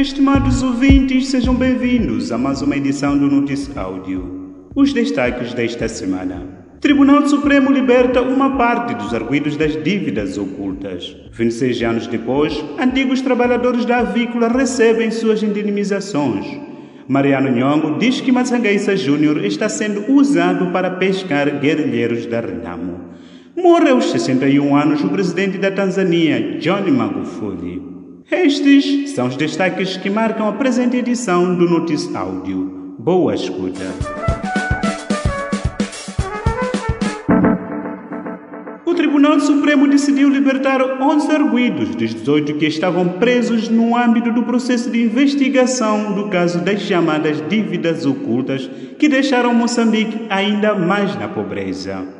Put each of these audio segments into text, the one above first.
Estimados ouvintes, sejam bem-vindos a mais uma edição do Notícia Áudio. Os destaques desta semana. Tribunal Supremo liberta uma parte dos arguidos das dívidas ocultas. 26 anos depois, antigos trabalhadores da avícola recebem suas indenizações. Mariano Nhongo diz que Massangueissa Júnior está sendo usado para pescar guerrilheiros da Renamo. Morre aos 61 anos o presidente da Tanzânia, John Magufuli. Estes são os destaques que marcam a presente edição do Notícia Áudio. Boa escuta. O Tribunal Supremo decidiu libertar 11 arguidos dos 18 que estavam presos no âmbito do processo de investigação do caso das chamadas dívidas ocultas que deixaram Moçambique ainda mais na pobreza.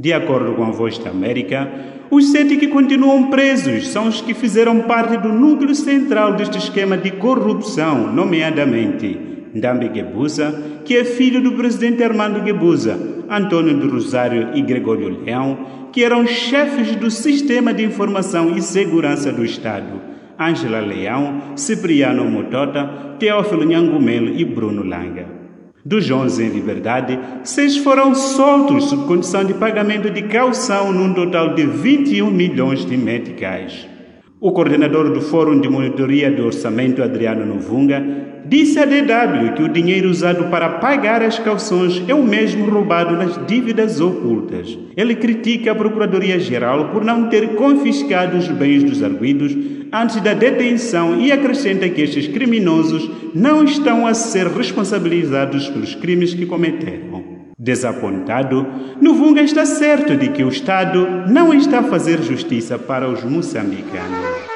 De acordo com a Voz da América, os sete que continuam presos são os que fizeram parte do núcleo central deste esquema de corrupção, nomeadamente Ndambi Gebusa, que é filho do presidente Armando Gebusa, Antônio do Rosário e Gregório Leão, que eram chefes do Sistema de Informação e Segurança do Estado, Ângela Leão, Cipriano Motota, Teófilo Nhangumelo e Bruno Langa. Dos 11 em liberdade, seis foram soltos sob condição de pagamento de calção num total de 21 milhões de meticais. O coordenador do Fórum de Monitoria do Orçamento, Adriano Novunga, disse à DW que o dinheiro usado para pagar as calções é o mesmo roubado nas dívidas ocultas. Ele critica a Procuradoria-Geral por não ter confiscado os bens dos arguidos antes da detenção e acrescenta que estes criminosos não estão a ser responsabilizados pelos crimes que cometeram. Desapontado, Novunga está certo de que o Estado não está a fazer justiça para os moçambicanos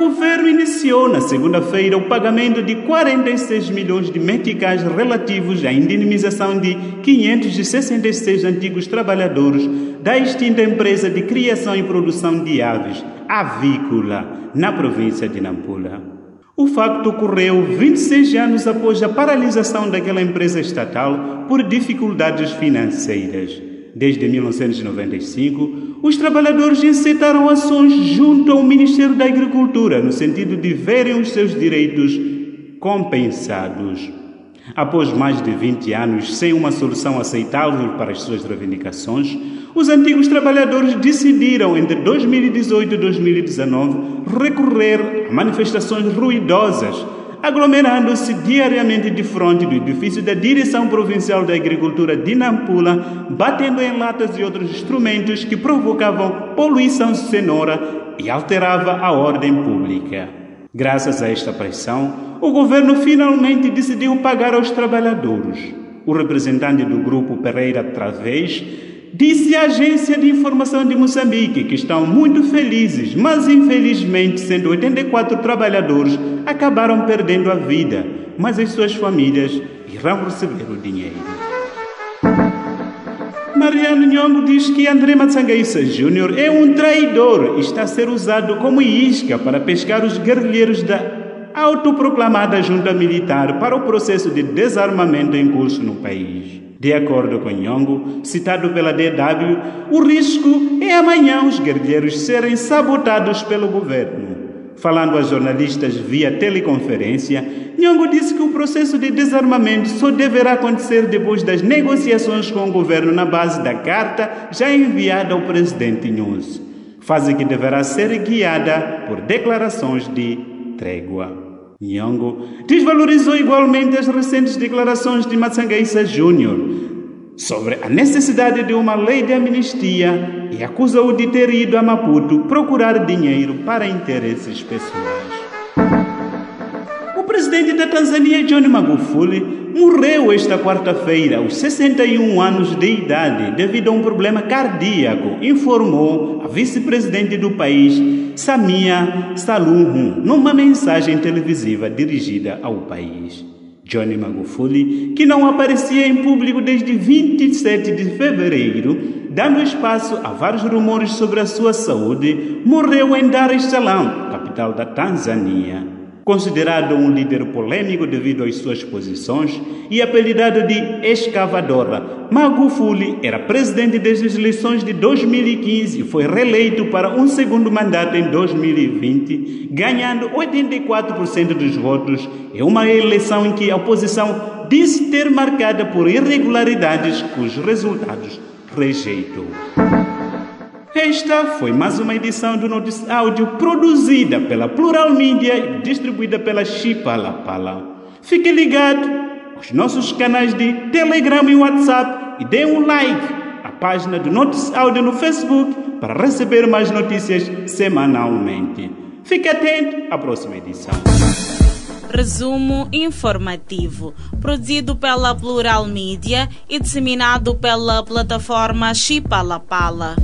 governo iniciou na segunda-feira o pagamento de 46 milhões de meticais relativos à indenização de 566 antigos trabalhadores da extinta empresa de criação e produção de aves, Avícola, na província de Nampula. O facto ocorreu 26 anos após a paralisação daquela empresa estatal por dificuldades financeiras. Desde 1995, os trabalhadores incitaram ações junto ao Ministério da Agricultura no sentido de verem os seus direitos compensados. Após mais de 20 anos sem uma solução aceitável para as suas reivindicações, os antigos trabalhadores decidiram, entre 2018 e 2019, recorrer manifestações ruidosas aglomerando-se diariamente de frente do edifício da Direção Provincial da Agricultura de Nampula, batendo em latas e outros instrumentos que provocavam poluição sonora e alterava a ordem pública. Graças a esta pressão, o governo finalmente decidiu pagar aos trabalhadores. O representante do grupo Pereira Travês Disse a agência de informação de Moçambique que estão muito felizes, mas infelizmente 184 trabalhadores acabaram perdendo a vida, mas as suas famílias irão receber o dinheiro. Mariano Nhongo diz que André Matsangaissa Júnior é um traidor e está a ser usado como isca para pescar os guerrilheiros da autoproclamada junta militar para o processo de desarmamento em curso no país. De acordo com Nhongo, citado pela DW, o risco é amanhã os guerrilheiros serem sabotados pelo governo. Falando a jornalistas via teleconferência, Nhongo disse que o processo de desarmamento só deverá acontecer depois das negociações com o governo na base da carta já enviada ao presidente Nunes, fase que deverá ser guiada por declarações de trégua. Nyong'o desvalorizou igualmente as recentes declarações de Matsangaissa Júnior sobre a necessidade de uma lei de amnistia e acusou de ter ido a Maputo procurar dinheiro para interesses pessoais. Presidente da Tanzânia, John Magufuli, morreu esta quarta-feira, aos 61 anos de idade, devido a um problema cardíaco, informou a vice-presidente do país, Samia Saluhu, numa mensagem televisiva dirigida ao país. Johnny Magufuli, que não aparecia em público desde 27 de fevereiro, dando espaço a vários rumores sobre a sua saúde, morreu em Dar es Salaam, capital da Tanzânia. Considerado um líder polêmico devido às suas posições e apelidado de escavadora, Magufuli era presidente desde as eleições de 2015 e foi reeleito para um segundo mandato em 2020, ganhando 84% dos votos em uma eleição em que a oposição disse ter marcada por irregularidades cujos resultados rejeitou. Esta foi mais uma edição do Notícias Áudio produzida pela Plural Mídia e distribuída pela Chipalapala. Fique ligado aos nossos canais de Telegram e WhatsApp e dê um like à página do Notícias Áudio no Facebook para receber mais notícias semanalmente. Fique atento à próxima edição. Resumo informativo, produzido pela Plural Mídia e disseminado pela plataforma Chipalapala.